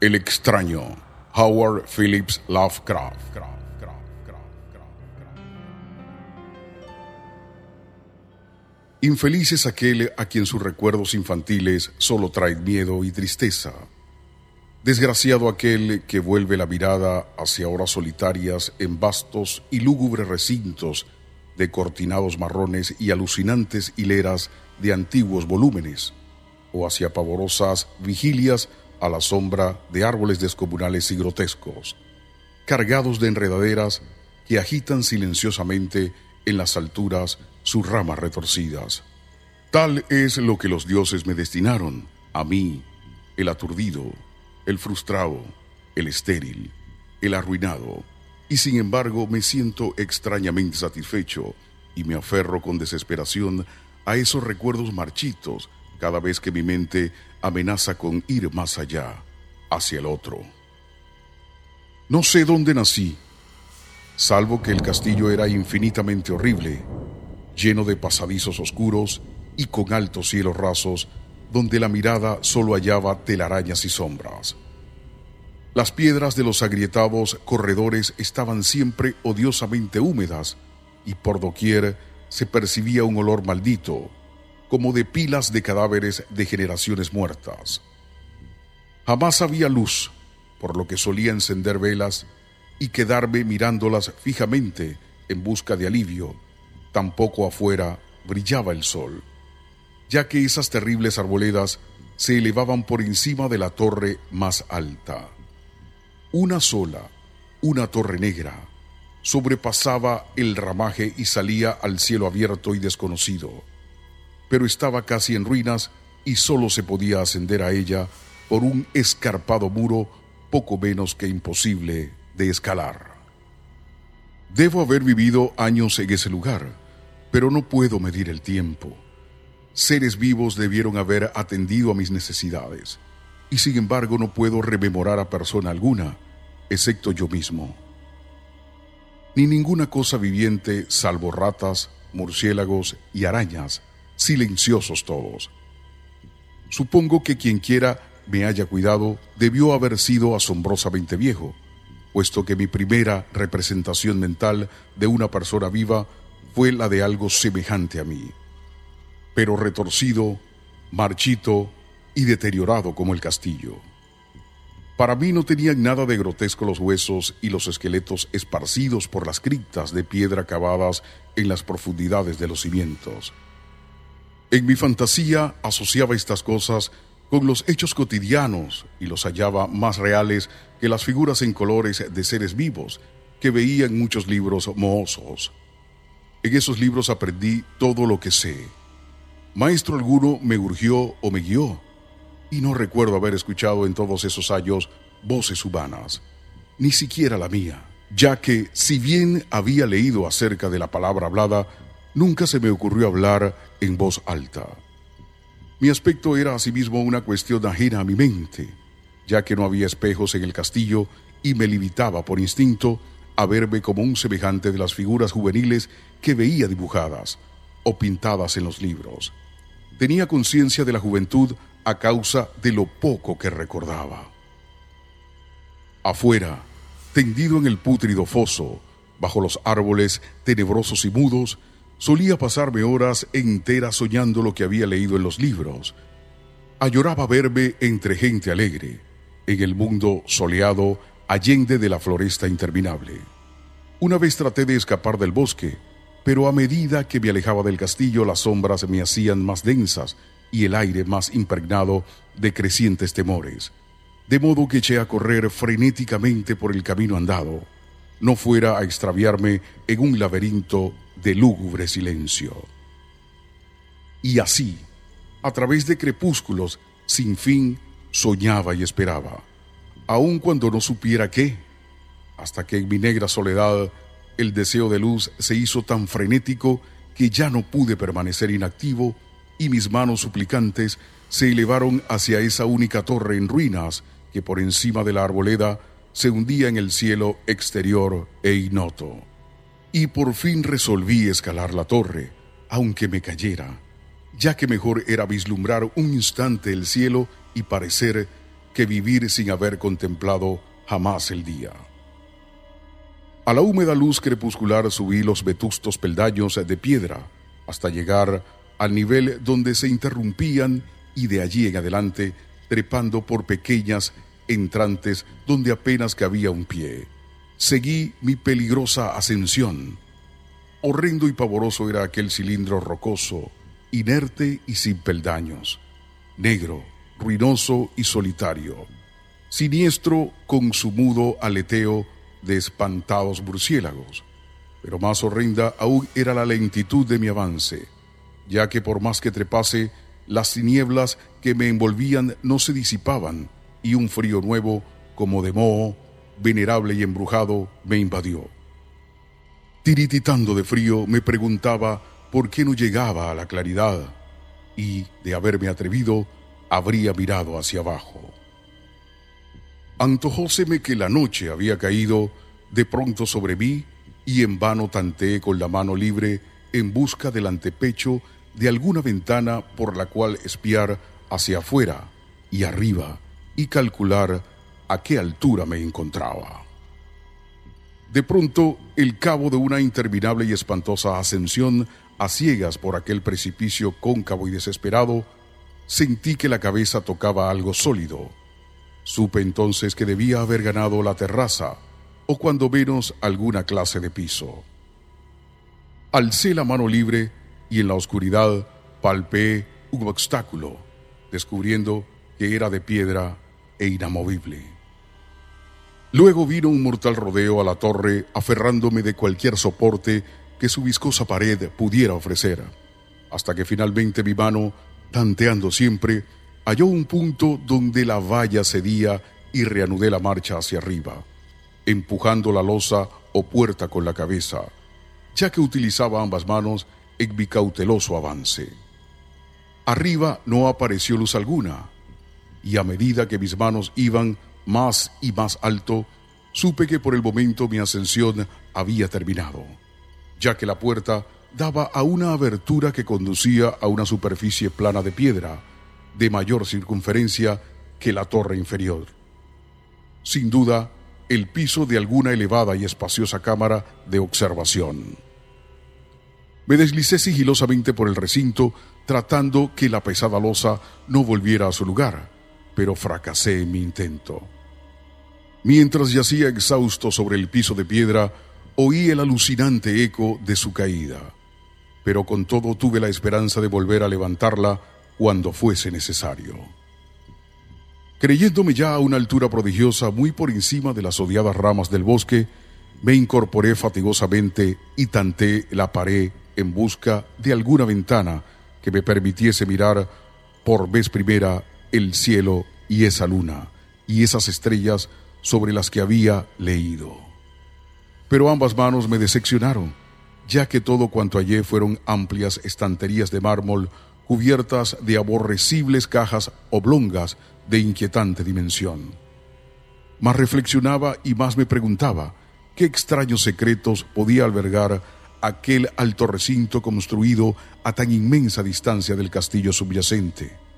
El extraño, Howard Phillips Lovecraft. Infeliz es aquel a quien sus recuerdos infantiles solo traen miedo y tristeza. Desgraciado aquel que vuelve la mirada hacia horas solitarias en vastos y lúgubres recintos de cortinados marrones y alucinantes hileras de antiguos volúmenes, o hacia pavorosas vigilias a la sombra de árboles descomunales y grotescos, cargados de enredaderas que agitan silenciosamente en las alturas sus ramas retorcidas. Tal es lo que los dioses me destinaron, a mí, el aturdido, el frustrado, el estéril, el arruinado, y sin embargo me siento extrañamente satisfecho y me aferro con desesperación a esos recuerdos marchitos cada vez que mi mente amenaza con ir más allá, hacia el otro. No sé dónde nací, salvo que el castillo era infinitamente horrible, lleno de pasadizos oscuros y con altos cielos rasos, donde la mirada solo hallaba telarañas y sombras. Las piedras de los agrietados corredores estaban siempre odiosamente húmedas y por doquier se percibía un olor maldito, como de pilas de cadáveres de generaciones muertas. Jamás había luz, por lo que solía encender velas y quedarme mirándolas fijamente en busca de alivio. Tampoco afuera brillaba el sol, ya que esas terribles arboledas se elevaban por encima de la torre más alta. Una sola, una torre negra, sobrepasaba el ramaje y salía al cielo abierto y desconocido pero estaba casi en ruinas y solo se podía ascender a ella por un escarpado muro poco menos que imposible de escalar. Debo haber vivido años en ese lugar, pero no puedo medir el tiempo. Seres vivos debieron haber atendido a mis necesidades, y sin embargo no puedo rememorar a persona alguna, excepto yo mismo. Ni ninguna cosa viviente salvo ratas, murciélagos y arañas silenciosos todos. Supongo que quien quiera me haya cuidado debió haber sido asombrosamente viejo, puesto que mi primera representación mental de una persona viva fue la de algo semejante a mí, pero retorcido, marchito y deteriorado como el castillo. Para mí no tenían nada de grotesco los huesos y los esqueletos esparcidos por las criptas de piedra cavadas en las profundidades de los cimientos. En mi fantasía asociaba estas cosas con los hechos cotidianos y los hallaba más reales que las figuras en colores de seres vivos que veía en muchos libros mohosos. En esos libros aprendí todo lo que sé. Maestro alguno me urgió o me guió, y no recuerdo haber escuchado en todos esos años voces humanas, ni siquiera la mía, ya que si bien había leído acerca de la palabra hablada, nunca se me ocurrió hablar en voz alta. Mi aspecto era asimismo una cuestión ajena a mi mente, ya que no había espejos en el castillo y me limitaba por instinto a verme como un semejante de las figuras juveniles que veía dibujadas o pintadas en los libros. Tenía conciencia de la juventud a causa de lo poco que recordaba. Afuera, tendido en el pútrido foso, bajo los árboles tenebrosos y mudos, Solía pasarme horas enteras soñando lo que había leído en los libros. Ayoraba verme entre gente alegre, en el mundo soleado allende de la floresta interminable. Una vez traté de escapar del bosque, pero a medida que me alejaba del castillo las sombras me hacían más densas y el aire más impregnado de crecientes temores, de modo que eché a correr frenéticamente por el camino andado, no fuera a extraviarme en un laberinto de lúgubre silencio. Y así, a través de crepúsculos sin fin, soñaba y esperaba, aun cuando no supiera qué, hasta que en mi negra soledad el deseo de luz se hizo tan frenético que ya no pude permanecer inactivo y mis manos suplicantes se elevaron hacia esa única torre en ruinas que por encima de la arboleda se hundía en el cielo exterior e ignoto y por fin resolví escalar la torre, aunque me cayera, ya que mejor era vislumbrar un instante el cielo y parecer que vivir sin haber contemplado jamás el día. A la húmeda luz crepuscular subí los vetustos peldaños de piedra hasta llegar al nivel donde se interrumpían y de allí en adelante trepando por pequeñas entrantes donde apenas cabía un pie. Seguí mi peligrosa ascensión. Horrendo y pavoroso era aquel cilindro rocoso, inerte y sin peldaños, negro, ruinoso y solitario, siniestro con su mudo aleteo de espantados murciélagos. Pero más horrenda aún era la lentitud de mi avance, ya que por más que trepase, las tinieblas que me envolvían no se disipaban y un frío nuevo, como de moho, venerable y embrujado, me invadió. Tirititando de frío, me preguntaba por qué no llegaba a la claridad y, de haberme atrevido, habría mirado hacia abajo. Antojóseme que la noche había caído de pronto sobre mí y en vano tanteé con la mano libre en busca del antepecho de alguna ventana por la cual espiar hacia afuera y arriba y calcular a qué altura me encontraba. De pronto, el cabo de una interminable y espantosa ascensión a ciegas por aquel precipicio cóncavo y desesperado, sentí que la cabeza tocaba algo sólido Supe entonces que debía haber ganado la terraza, o cuando menos alguna clase de piso. Alcé la mano libre y en la oscuridad palpé un obstáculo, descubriendo que era de piedra e inamovible. Luego vino un mortal rodeo a la torre, aferrándome de cualquier soporte que su viscosa pared pudiera ofrecer, hasta que finalmente mi mano, tanteando siempre, halló un punto donde la valla cedía y reanudé la marcha hacia arriba, empujando la losa o puerta con la cabeza, ya que utilizaba ambas manos en mi cauteloso avance. Arriba no apareció luz alguna, y a medida que mis manos iban más y más alto, supe que por el momento mi ascensión había terminado, ya que la puerta daba a una abertura que conducía a una superficie plana de piedra, de mayor circunferencia que la torre inferior. Sin duda, el piso de alguna elevada y espaciosa cámara de observación. Me deslicé sigilosamente por el recinto, tratando que la pesada losa no volviera a su lugar, pero fracasé en mi intento. Mientras yacía exhausto sobre el piso de piedra, oí el alucinante eco de su caída, pero con todo tuve la esperanza de volver a levantarla cuando fuese necesario. Creyéndome ya a una altura prodigiosa muy por encima de las odiadas ramas del bosque, me incorporé fatigosamente y tanté la pared en busca de alguna ventana que me permitiese mirar por vez primera el cielo y esa luna y esas estrellas sobre las que había leído. Pero ambas manos me decepcionaron, ya que todo cuanto hallé fueron amplias estanterías de mármol cubiertas de aborrecibles cajas oblongas de inquietante dimensión. Más reflexionaba y más me preguntaba qué extraños secretos podía albergar aquel alto recinto construido a tan inmensa distancia del castillo subyacente.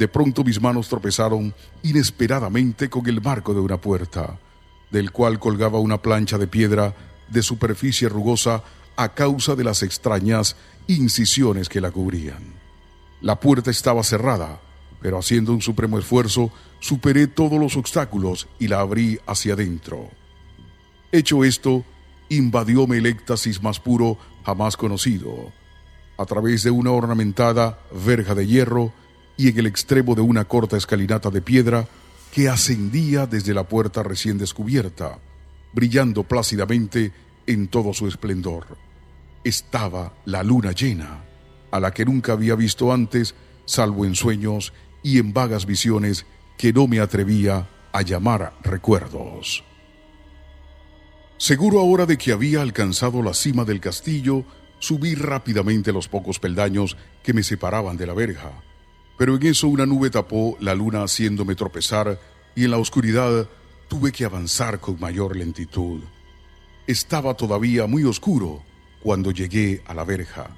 De pronto mis manos tropezaron inesperadamente con el marco de una puerta, del cual colgaba una plancha de piedra de superficie rugosa a causa de las extrañas incisiones que la cubrían. La puerta estaba cerrada, pero haciendo un supremo esfuerzo, superé todos los obstáculos y la abrí hacia adentro. Hecho esto, invadióme el éxtasis más puro jamás conocido. A través de una ornamentada verja de hierro y en el extremo de una corta escalinata de piedra que ascendía desde la puerta recién descubierta, brillando plácidamente en todo su esplendor. Estaba la luna llena a la que nunca había visto antes, salvo en sueños y en vagas visiones que no me atrevía a llamar recuerdos. Seguro ahora de que había alcanzado la cima del castillo, subí rápidamente los pocos peldaños que me separaban de la verja. Pero en eso una nube tapó la luna haciéndome tropezar y en la oscuridad tuve que avanzar con mayor lentitud. Estaba todavía muy oscuro cuando llegué a la verja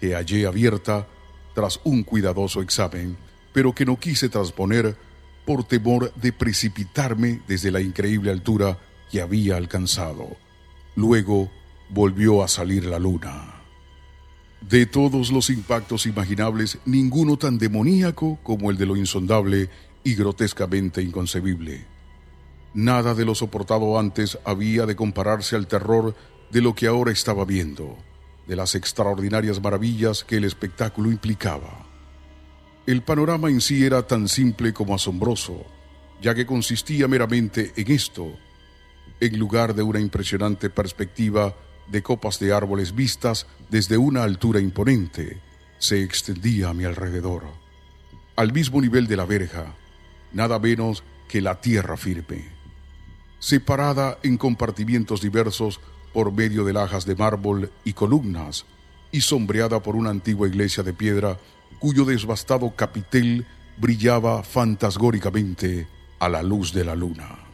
que hallé abierta tras un cuidadoso examen, pero que no quise transponer por temor de precipitarme desde la increíble altura que había alcanzado. Luego volvió a salir la luna. De todos los impactos imaginables, ninguno tan demoníaco como el de lo insondable y grotescamente inconcebible. Nada de lo soportado antes había de compararse al terror de lo que ahora estaba viendo, de las extraordinarias maravillas que el espectáculo implicaba. El panorama en sí era tan simple como asombroso, ya que consistía meramente en esto, en lugar de una impresionante perspectiva de copas de árboles vistas desde una altura imponente, se extendía a mi alrededor, al mismo nivel de la verja, nada menos que la tierra firme, separada en compartimientos diversos por medio de lajas de mármol y columnas, y sombreada por una antigua iglesia de piedra cuyo desbastado capitel brillaba fantasgóricamente a la luz de la luna.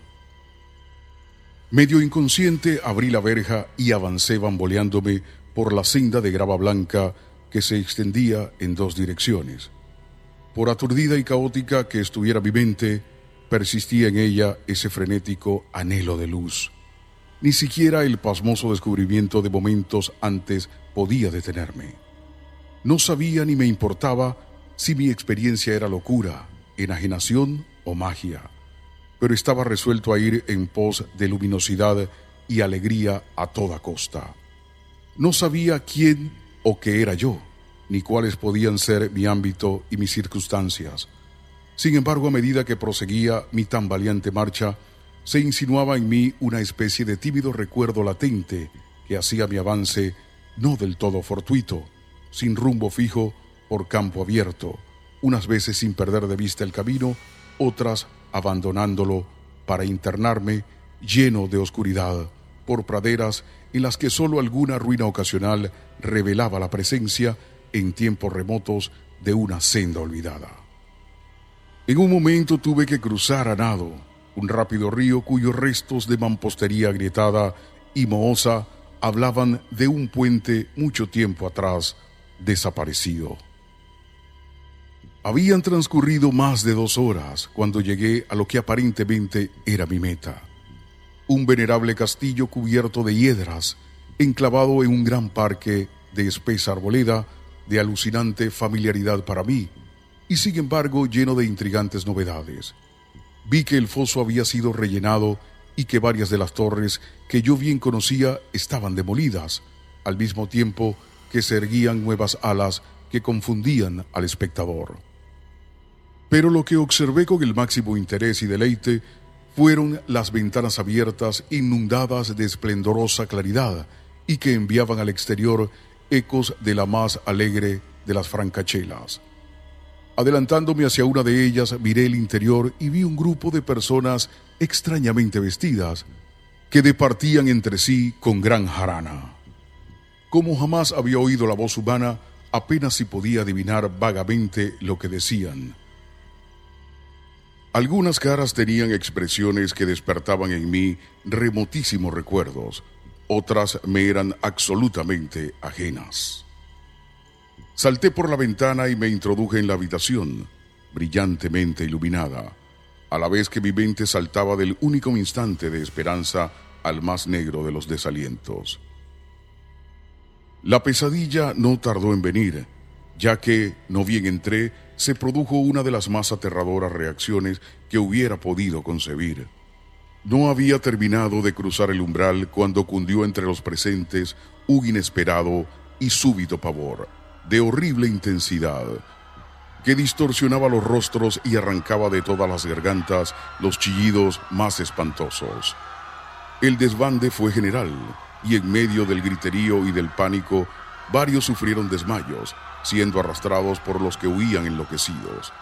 Medio inconsciente abrí la verja y avancé bamboleándome por la senda de grava blanca que se extendía en dos direcciones. Por aturdida y caótica que estuviera mi mente, persistía en ella ese frenético anhelo de luz. Ni siquiera el pasmoso descubrimiento de momentos antes podía detenerme. No sabía ni me importaba si mi experiencia era locura, enajenación o magia pero estaba resuelto a ir en pos de luminosidad y alegría a toda costa. No sabía quién o qué era yo, ni cuáles podían ser mi ámbito y mis circunstancias. Sin embargo, a medida que proseguía mi tan valiente marcha, se insinuaba en mí una especie de tímido recuerdo latente que hacía mi avance no del todo fortuito, sin rumbo fijo, por campo abierto, unas veces sin perder de vista el camino, otras abandonándolo para internarme lleno de oscuridad por praderas en las que sólo alguna ruina ocasional revelaba la presencia en tiempos remotos de una senda olvidada. En un momento tuve que cruzar a nado un rápido río cuyos restos de mampostería agrietada y mohosa hablaban de un puente mucho tiempo atrás desaparecido. Habían transcurrido más de dos horas cuando llegué a lo que aparentemente era mi meta. Un venerable castillo cubierto de hiedras, enclavado en un gran parque de espesa arboleda, de alucinante familiaridad para mí, y sin embargo lleno de intrigantes novedades. Vi que el foso había sido rellenado y que varias de las torres que yo bien conocía estaban demolidas, al mismo tiempo que se erguían nuevas alas que confundían al espectador. Pero lo que observé con el máximo interés y deleite fueron las ventanas abiertas inundadas de esplendorosa claridad y que enviaban al exterior ecos de la más alegre de las francachelas. Adelantándome hacia una de ellas, miré el interior y vi un grupo de personas extrañamente vestidas que departían entre sí con gran jarana. Como jamás había oído la voz humana, apenas si podía adivinar vagamente lo que decían. Algunas caras tenían expresiones que despertaban en mí remotísimos recuerdos, otras me eran absolutamente ajenas. Salté por la ventana y me introduje en la habitación, brillantemente iluminada, a la vez que mi mente saltaba del único instante de esperanza al más negro de los desalientos. La pesadilla no tardó en venir, ya que, no bien entré, se produjo una de las más aterradoras reacciones que hubiera podido concebir. No había terminado de cruzar el umbral cuando cundió entre los presentes un inesperado y súbito pavor, de horrible intensidad, que distorsionaba los rostros y arrancaba de todas las gargantas los chillidos más espantosos. El desbande fue general, y en medio del griterío y del pánico, varios sufrieron desmayos, siendo arrastrados por los que huían enloquecidos.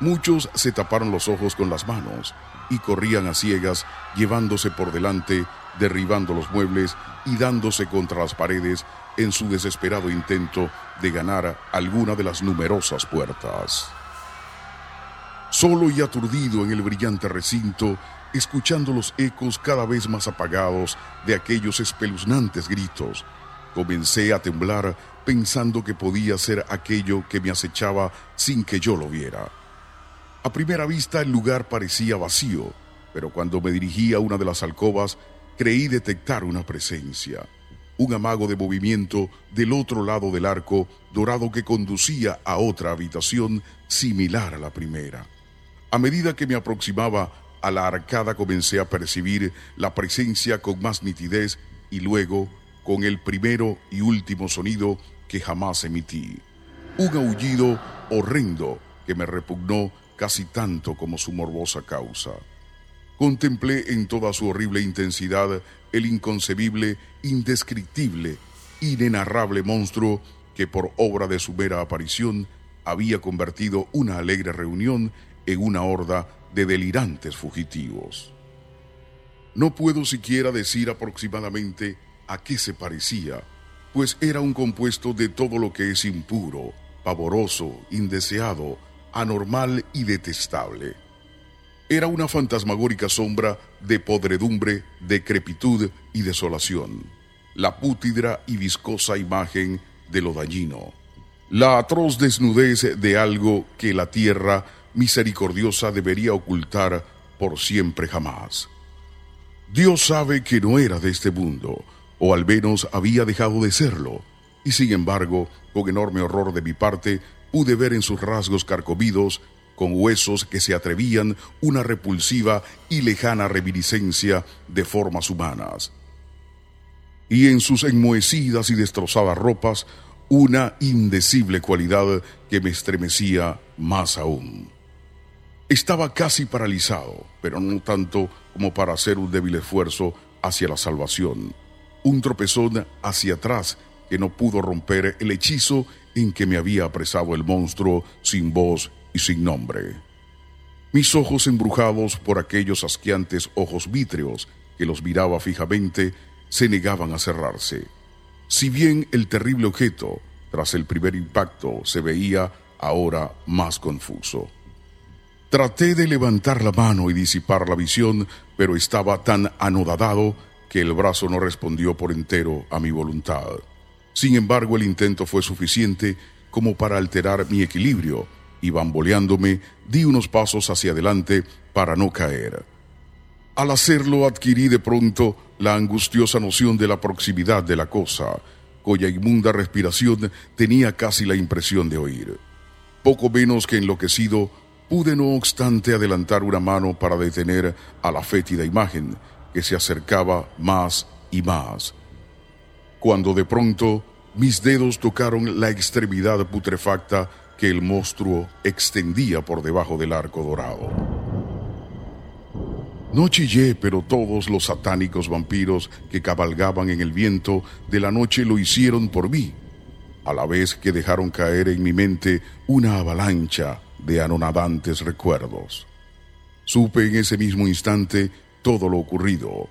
Muchos se taparon los ojos con las manos y corrían a ciegas, llevándose por delante, derribando los muebles y dándose contra las paredes en su desesperado intento de ganar alguna de las numerosas puertas. Solo y aturdido en el brillante recinto, escuchando los ecos cada vez más apagados de aquellos espeluznantes gritos, comencé a temblar pensando que podía ser aquello que me acechaba sin que yo lo viera. A primera vista el lugar parecía vacío, pero cuando me dirigí a una de las alcobas creí detectar una presencia, un amago de movimiento del otro lado del arco dorado que conducía a otra habitación similar a la primera. A medida que me aproximaba a la arcada comencé a percibir la presencia con más nitidez y luego con el primero y último sonido que jamás emití. Un aullido horrendo que me repugnó casi tanto como su morbosa causa. Contemplé en toda su horrible intensidad el inconcebible, indescriptible, inenarrable monstruo que por obra de su mera aparición había convertido una alegre reunión en una horda de delirantes fugitivos. No puedo siquiera decir aproximadamente a qué se parecía, pues era un compuesto de todo lo que es impuro, pavoroso, indeseado, anormal y detestable. Era una fantasmagórica sombra de podredumbre, decrepitud y desolación, la pútidra y viscosa imagen de lo dañino, la atroz desnudez de algo que la tierra misericordiosa debería ocultar por siempre jamás. Dios sabe que no era de este mundo, o al menos había dejado de serlo, y sin embargo, con enorme horror de mi parte, pude ver en sus rasgos carcomidos, con huesos que se atrevían, una repulsiva y lejana reminiscencia de formas humanas. Y en sus enmohecidas y destrozadas ropas, una indecible cualidad que me estremecía más aún. Estaba casi paralizado, pero no tanto como para hacer un débil esfuerzo hacia la salvación. Un tropezón hacia atrás que no pudo romper el hechizo en que me había apresado el monstruo sin voz y sin nombre. Mis ojos embrujados por aquellos asqueantes ojos vítreos que los miraba fijamente se negaban a cerrarse. Si bien el terrible objeto, tras el primer impacto, se veía ahora más confuso. Traté de levantar la mano y disipar la visión, pero estaba tan anodadado que el brazo no respondió por entero a mi voluntad. Sin embargo, el intento fue suficiente como para alterar mi equilibrio y bamboleándome di unos pasos hacia adelante para no caer. Al hacerlo adquirí de pronto la angustiosa noción de la proximidad de la cosa, cuya inmunda respiración tenía casi la impresión de oír. Poco menos que enloquecido, Pude no obstante adelantar una mano para detener a la fétida imagen que se acercaba más y más. Cuando de pronto mis dedos tocaron la extremidad putrefacta que el monstruo extendía por debajo del arco dorado. No chillé, pero todos los satánicos vampiros que cabalgaban en el viento de la noche lo hicieron por mí, a la vez que dejaron caer en mi mente una avalancha de anonadantes recuerdos. Supe en ese mismo instante todo lo ocurrido.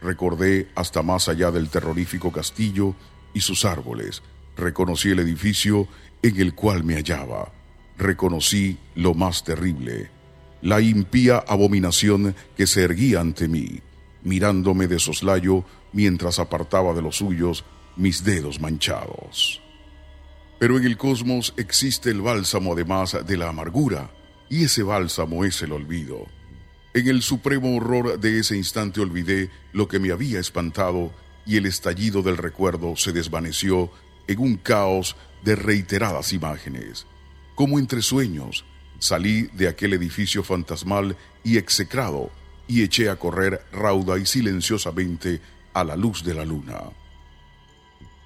Recordé hasta más allá del terrorífico castillo y sus árboles. Reconocí el edificio en el cual me hallaba. Reconocí lo más terrible, la impía abominación que se erguía ante mí, mirándome de soslayo mientras apartaba de los suyos mis dedos manchados. Pero en el cosmos existe el bálsamo además de la amargura, y ese bálsamo es el olvido. En el supremo horror de ese instante olvidé lo que me había espantado y el estallido del recuerdo se desvaneció en un caos de reiteradas imágenes. Como entre sueños, salí de aquel edificio fantasmal y execrado y eché a correr rauda y silenciosamente a la luz de la luna.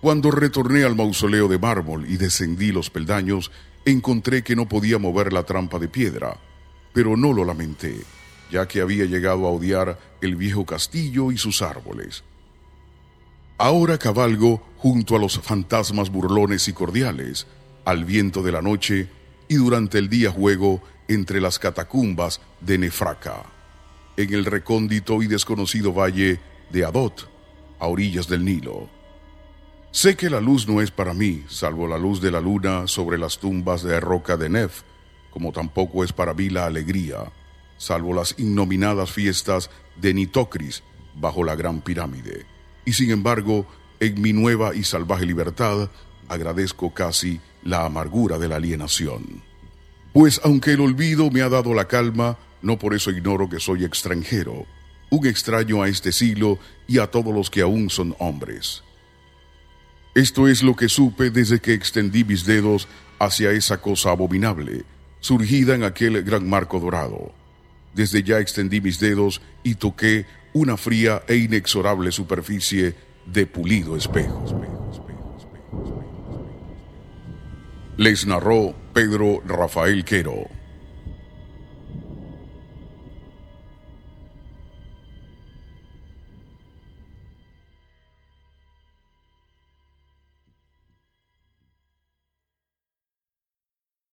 Cuando retorné al mausoleo de mármol y descendí los peldaños, encontré que no podía mover la trampa de piedra, pero no lo lamenté, ya que había llegado a odiar el viejo castillo y sus árboles. Ahora cabalgo junto a los fantasmas burlones y cordiales, al viento de la noche, y durante el día juego entre las catacumbas de Nefraca, en el recóndito y desconocido valle de Adot, a orillas del Nilo. Sé que la luz no es para mí, salvo la luz de la luna sobre las tumbas de roca de Nef, como tampoco es para mí la alegría, salvo las innominadas fiestas de Nitocris bajo la gran pirámide. Y sin embargo, en mi nueva y salvaje libertad, agradezco casi la amargura de la alienación. Pues aunque el olvido me ha dado la calma, no por eso ignoro que soy extranjero, un extraño a este siglo y a todos los que aún son hombres. Esto es lo que supe desde que extendí mis dedos hacia esa cosa abominable, surgida en aquel gran marco dorado. Desde ya extendí mis dedos y toqué una fría e inexorable superficie de pulido espejo. Les narró Pedro Rafael Quero.